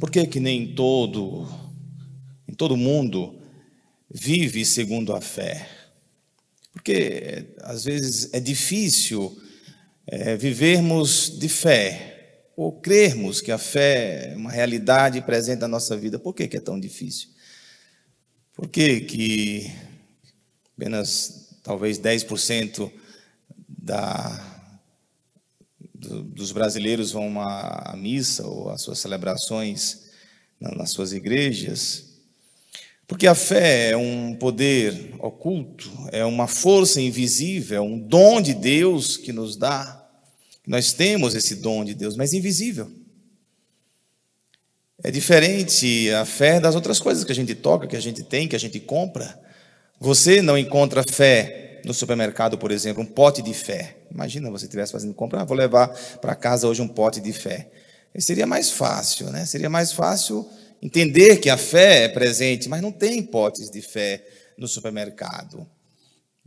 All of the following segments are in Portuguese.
Por que, que nem todo, em todo mundo, vive segundo a fé? Porque às vezes é difícil é, vivermos de fé, ou crermos que a fé é uma realidade presente na nossa vida. Por que, que é tão difícil? Por que, que apenas talvez 10% da, do, dos brasileiros vão à missa ou às suas celebrações nas suas igrejas, porque a fé é um poder oculto, é uma força invisível, é um dom de Deus que nos dá. Nós temos esse dom de Deus, mas invisível. É diferente a fé das outras coisas que a gente toca, que a gente tem, que a gente compra. Você não encontra fé no supermercado, por exemplo, um pote de fé. Imagina você estivesse fazendo compra, ah, vou levar para casa hoje um pote de fé. Seria mais fácil, né? Seria mais fácil entender que a fé é presente, mas não tem potes de fé no supermercado.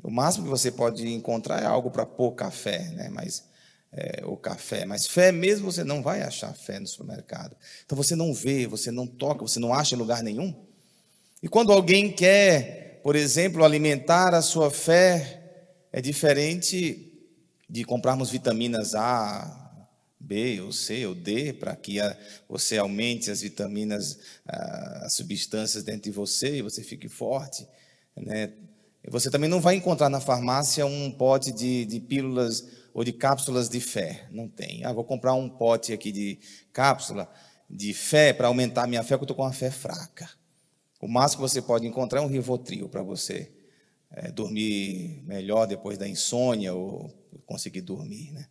O máximo que você pode encontrar é algo para pôr café, né? Mas é, o café, mas fé mesmo você não vai achar fé no supermercado. Então você não vê, você não toca, você não acha em lugar nenhum. E quando alguém quer por exemplo, alimentar a sua fé é diferente de comprarmos vitaminas A, B, ou C, ou D, para que você aumente as vitaminas, as substâncias dentro de você e você fique forte. Né? Você também não vai encontrar na farmácia um pote de, de pílulas ou de cápsulas de fé. Não tem. Ah, vou comprar um pote aqui de cápsula de fé para aumentar a minha fé, porque eu estou com uma fé fraca. O máximo que você pode encontrar é um Rivotril para você é, dormir melhor depois da insônia ou conseguir dormir. Né?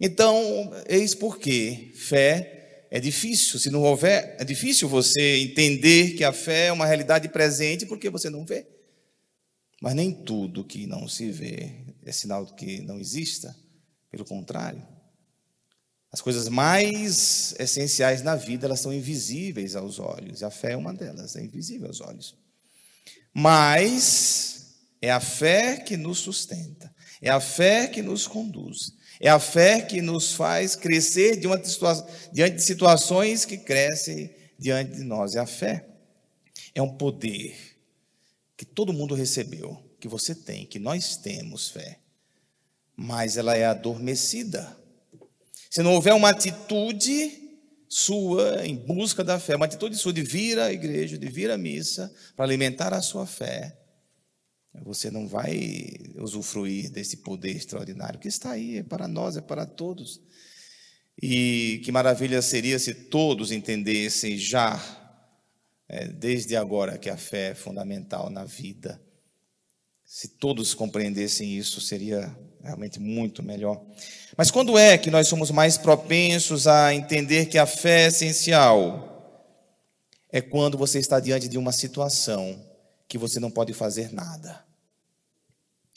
Então, eis porque fé é difícil. Se não houver, é difícil você entender que a fé é uma realidade presente porque você não vê. Mas nem tudo que não se vê é sinal de que não exista. Pelo contrário. As coisas mais essenciais na vida, elas são invisíveis aos olhos. E a fé é uma delas, é invisível aos olhos. Mas é a fé que nos sustenta. É a fé que nos conduz. É a fé que nos faz crescer diante de situações que crescem diante de nós. É a fé. É um poder que todo mundo recebeu, que você tem, que nós temos fé. Mas ela é adormecida se não houver uma atitude sua em busca da fé, uma atitude sua de vir à igreja, de vir à missa, para alimentar a sua fé, você não vai usufruir desse poder extraordinário que está aí, é para nós, é para todos. E que maravilha seria se todos entendessem já, é, desde agora, que a fé é fundamental na vida. Se todos compreendessem isso, seria realmente muito melhor. Mas quando é que nós somos mais propensos a entender que a fé é essencial? É quando você está diante de uma situação que você não pode fazer nada.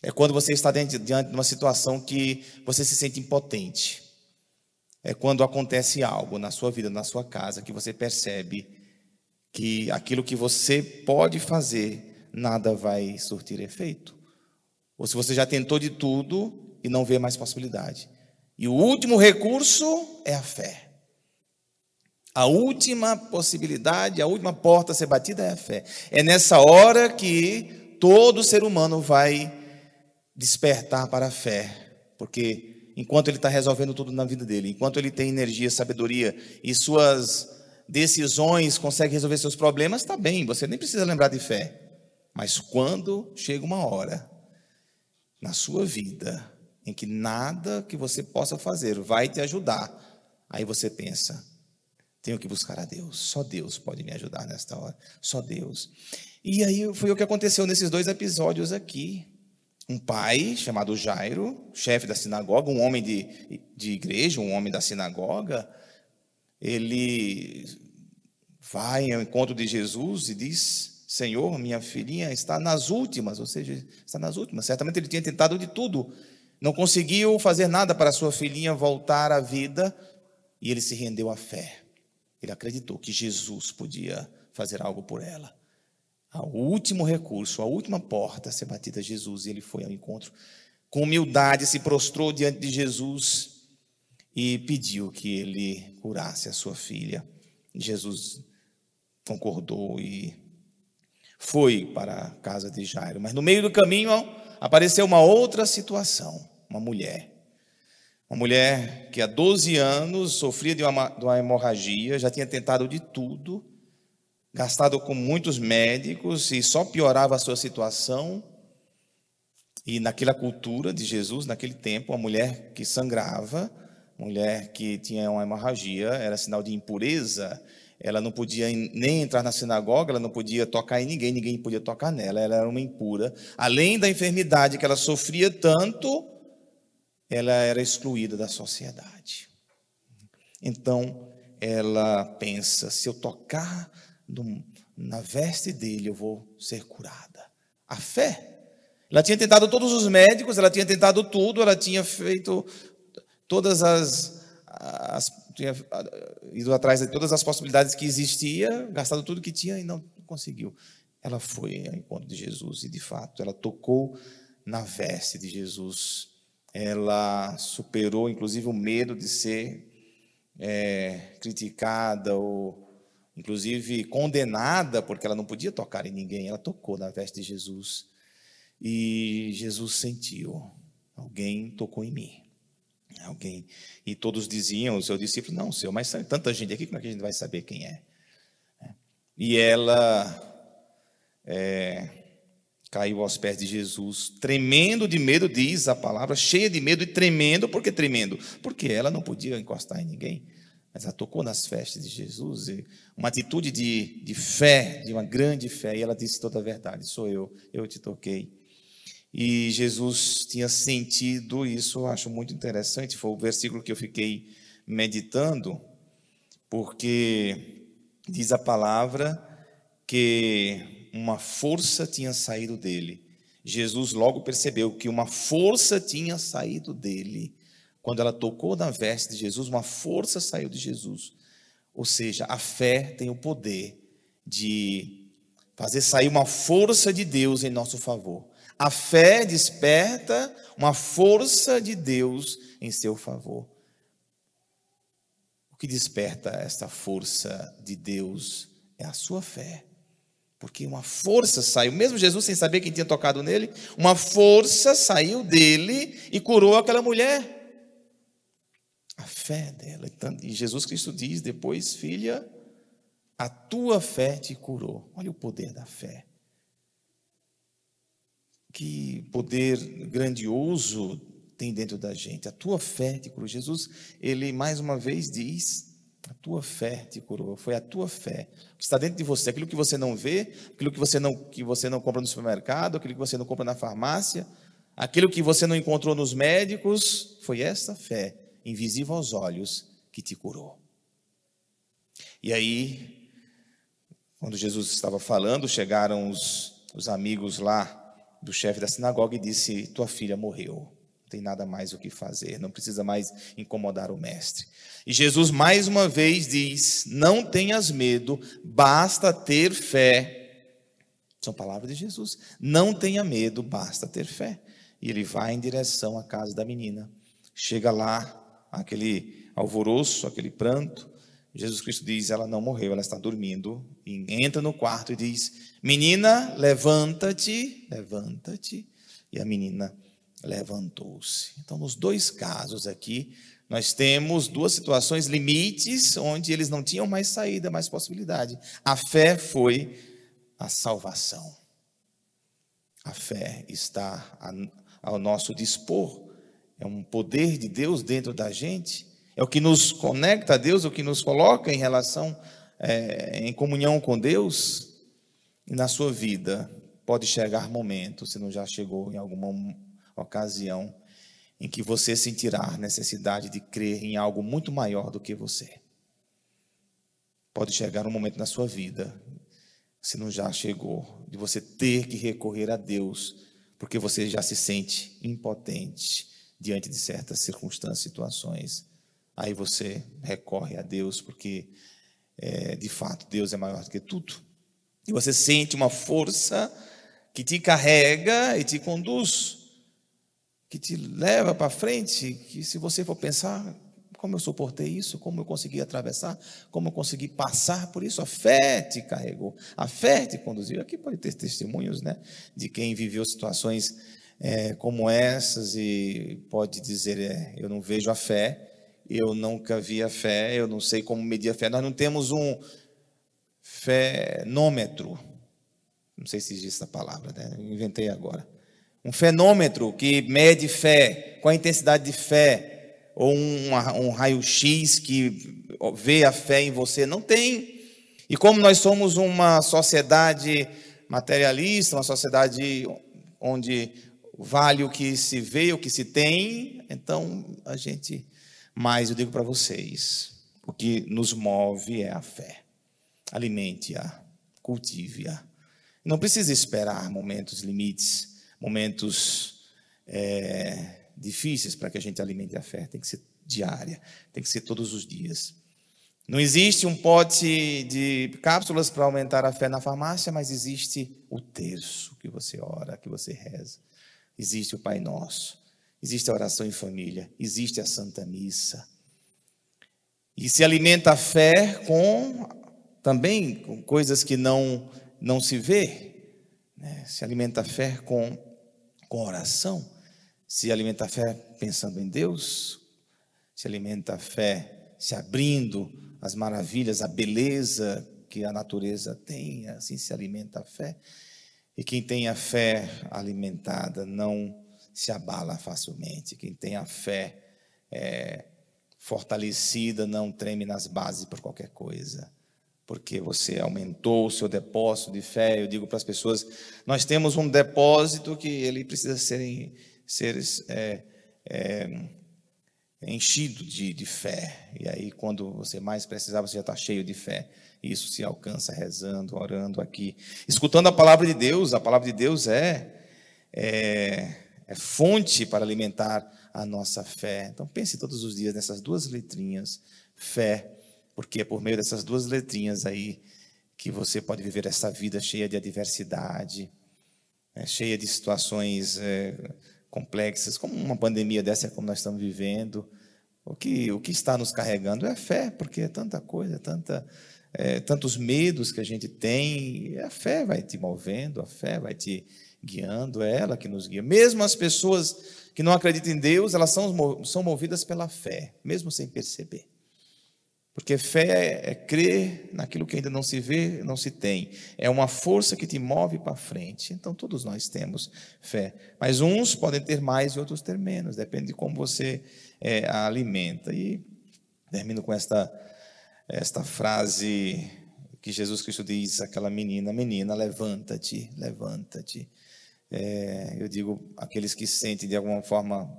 É quando você está diante de uma situação que você se sente impotente. É quando acontece algo na sua vida, na sua casa, que você percebe que aquilo que você pode fazer, nada vai surtir efeito. Ou se você já tentou de tudo e não vê mais possibilidade. E o último recurso é a fé. A última possibilidade, a última porta a ser batida é a fé. É nessa hora que todo ser humano vai despertar para a fé, porque enquanto ele está resolvendo tudo na vida dele, enquanto ele tem energia, sabedoria e suas decisões consegue resolver seus problemas, está bem, você nem precisa lembrar de fé. Mas quando chega uma hora na sua vida em que nada que você possa fazer vai te ajudar, aí você pensa: tenho que buscar a Deus, só Deus pode me ajudar nesta hora, só Deus. E aí foi o que aconteceu nesses dois episódios aqui. Um pai chamado Jairo, chefe da sinagoga, um homem de, de igreja, um homem da sinagoga, ele vai ao encontro de Jesus e diz: Senhor, minha filhinha está nas últimas, ou seja, está nas últimas. Certamente ele tinha tentado de tudo não conseguiu fazer nada para sua filhinha voltar à vida e ele se rendeu à fé. Ele acreditou que Jesus podia fazer algo por ela. O último recurso, a última porta a ser batida Jesus, e ele foi ao encontro. Com humildade, se prostrou diante de Jesus e pediu que ele curasse a sua filha. Jesus concordou e foi para a casa de Jairo. Mas no meio do caminho apareceu uma outra situação, uma mulher. Uma mulher que há 12 anos sofria de uma, de uma hemorragia, já tinha tentado de tudo, gastado com muitos médicos e só piorava a sua situação. E naquela cultura de Jesus, naquele tempo, uma mulher que sangrava, mulher que tinha uma hemorragia, era sinal de impureza, ela não podia nem entrar na sinagoga, ela não podia tocar em ninguém, ninguém podia tocar nela, ela era uma impura. Além da enfermidade que ela sofria tanto, ela era excluída da sociedade. Então, ela pensa: se eu tocar no, na veste dele, eu vou ser curada. A fé. Ela tinha tentado todos os médicos, ela tinha tentado tudo, ela tinha feito todas as, as tinha ido atrás de todas as possibilidades que existia, gastado tudo que tinha e não conseguiu. Ela foi ao encontro de Jesus e, de fato, ela tocou na veste de Jesus. Ela superou, inclusive, o medo de ser é, criticada ou, inclusive, condenada, porque ela não podia tocar em ninguém. Ela tocou na veste de Jesus e Jesus sentiu: alguém tocou em mim. Alguém. E todos diziam, o seu discípulo, não, Senhor, mas tanta gente aqui, como é que a gente vai saber quem é? é. E ela é, caiu aos pés de Jesus, tremendo de medo, diz a palavra, cheia de medo e tremendo. Por que tremendo? Porque ela não podia encostar em ninguém. Mas ela tocou nas festas de Jesus, uma atitude de, de fé, de uma grande fé, e ela disse toda a verdade: sou eu, eu te toquei. E Jesus tinha sentido isso, eu acho muito interessante, foi o versículo que eu fiquei meditando, porque diz a palavra que uma força tinha saído dele. Jesus logo percebeu que uma força tinha saído dele. Quando ela tocou na veste de Jesus, uma força saiu de Jesus. Ou seja, a fé tem o poder de fazer sair uma força de Deus em nosso favor. A fé desperta uma força de Deus em seu favor. O que desperta esta força de Deus é a sua fé. Porque uma força saiu, mesmo Jesus sem saber quem tinha tocado nele, uma força saiu dele e curou aquela mulher. A fé dela. E Jesus Cristo diz depois, filha, a tua fé te curou. Olha o poder da fé que poder grandioso tem dentro da gente. A tua fé te curou. Jesus, ele mais uma vez diz: a tua fé te curou. Foi a tua fé que está dentro de você. Aquilo que você não vê, aquilo que você não, que você não compra no supermercado, aquilo que você não compra na farmácia, aquilo que você não encontrou nos médicos, foi essa fé, invisível aos olhos, que te curou. E aí, quando Jesus estava falando, chegaram os, os amigos lá do chefe da sinagoga e disse: Tua filha morreu, não tem nada mais o que fazer, não precisa mais incomodar o mestre. E Jesus mais uma vez diz: Não tenhas medo, basta ter fé. São palavras de Jesus. Não tenha medo, basta ter fé. E ele vai em direção à casa da menina. Chega lá, aquele alvoroço, aquele pranto. Jesus Cristo diz: Ela não morreu, ela está dormindo. E entra no quarto e diz: Menina, levanta-te, levanta-te. E a menina levantou-se. Então, nos dois casos aqui, nós temos duas situações limites onde eles não tinham mais saída, mais possibilidade. A fé foi a salvação. A fé está ao nosso dispor. É um poder de Deus dentro da gente. É o que nos conecta a Deus, é o que nos coloca em relação, é, em comunhão com Deus. E na sua vida pode chegar momento, se não já chegou em alguma ocasião, em que você sentirá necessidade de crer em algo muito maior do que você. Pode chegar um momento na sua vida, se não já chegou, de você ter que recorrer a Deus, porque você já se sente impotente diante de certas circunstâncias, situações. Aí você recorre a Deus, porque é, de fato Deus é maior do que tudo. E você sente uma força que te carrega e te conduz, que te leva para frente, que se você for pensar, como eu suportei isso, como eu consegui atravessar, como eu consegui passar por isso. A fé te carregou, a fé te conduziu. Aqui pode ter testemunhos né, de quem viveu situações é, como essas e pode dizer: é, Eu não vejo a fé, eu nunca vi a fé, eu não sei como medir a fé. Nós não temos um fenômetro, não sei se existe essa palavra, né? inventei agora. Um fenômetro que mede fé, qual a intensidade de fé, ou um, um raio-x que vê a fé em você. Não tem. E como nós somos uma sociedade materialista, uma sociedade onde vale o que se vê, o que se tem, então a gente. Mas eu digo para vocês: o que nos move é a fé. Alimente-a, cultive-a. Não precisa esperar momentos limites, momentos é, difíceis para que a gente alimente a fé. Tem que ser diária, tem que ser todos os dias. Não existe um pote de cápsulas para aumentar a fé na farmácia, mas existe o terço que você ora, que você reza. Existe o Pai Nosso, existe a oração em família, existe a Santa Missa. E se alimenta a fé com também com coisas que não não se vê, né? se alimenta a fé com, com oração, se alimenta a fé pensando em Deus, se alimenta a fé se abrindo as maravilhas, a beleza que a natureza tem, assim se alimenta a fé. E quem tem a fé alimentada não se abala facilmente. Quem tem a fé é, fortalecida não treme nas bases por qualquer coisa porque você aumentou o seu depósito de fé. Eu digo para as pessoas: nós temos um depósito que ele precisa ser, ser é, é, enchido de, de fé. E aí, quando você mais precisar, você já está cheio de fé. Isso se alcança rezando, orando aqui, escutando a palavra de Deus. A palavra de Deus é, é, é fonte para alimentar a nossa fé. Então, pense todos os dias nessas duas letrinhas: fé porque é por meio dessas duas letrinhas aí que você pode viver essa vida cheia de adversidade, né, cheia de situações é, complexas, como uma pandemia dessa como nós estamos vivendo. O que, o que está nos carregando é a fé, porque é tanta coisa, tanta, é, tantos medos que a gente tem, a fé vai te movendo, a fé vai te guiando, é ela que nos guia. Mesmo as pessoas que não acreditam em Deus, elas são, são movidas pela fé, mesmo sem perceber. Porque fé é crer naquilo que ainda não se vê, não se tem. É uma força que te move para frente. Então, todos nós temos fé. Mas uns podem ter mais e outros ter menos. Depende de como você é, a alimenta. E termino com esta, esta frase que Jesus Cristo diz àquela menina: Menina, levanta-te, levanta-te. É, eu digo, aqueles que se sentem de alguma forma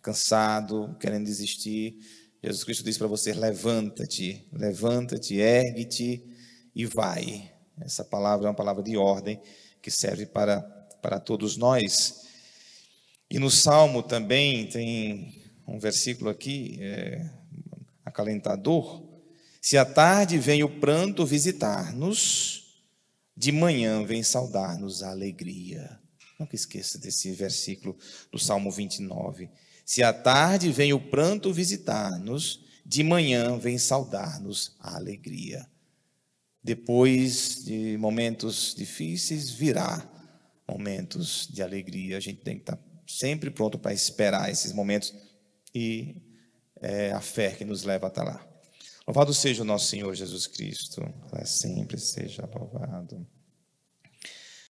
cansado, querendo desistir Jesus Cristo diz para você: levanta-te, levanta-te, ergue-te e vai. Essa palavra é uma palavra de ordem que serve para, para todos nós. E no Salmo também tem um versículo aqui, é, acalentador. Se à tarde vem o pranto visitar-nos, de manhã vem saudar-nos a alegria. Nunca esqueça desse versículo do Salmo 29. Se à tarde vem o pranto visitar-nos, de manhã vem saudar-nos a alegria. Depois de momentos difíceis, virá momentos de alegria. A gente tem que estar sempre pronto para esperar esses momentos e é a fé que nos leva até lá. Louvado seja o nosso Senhor Jesus Cristo, sempre seja louvado.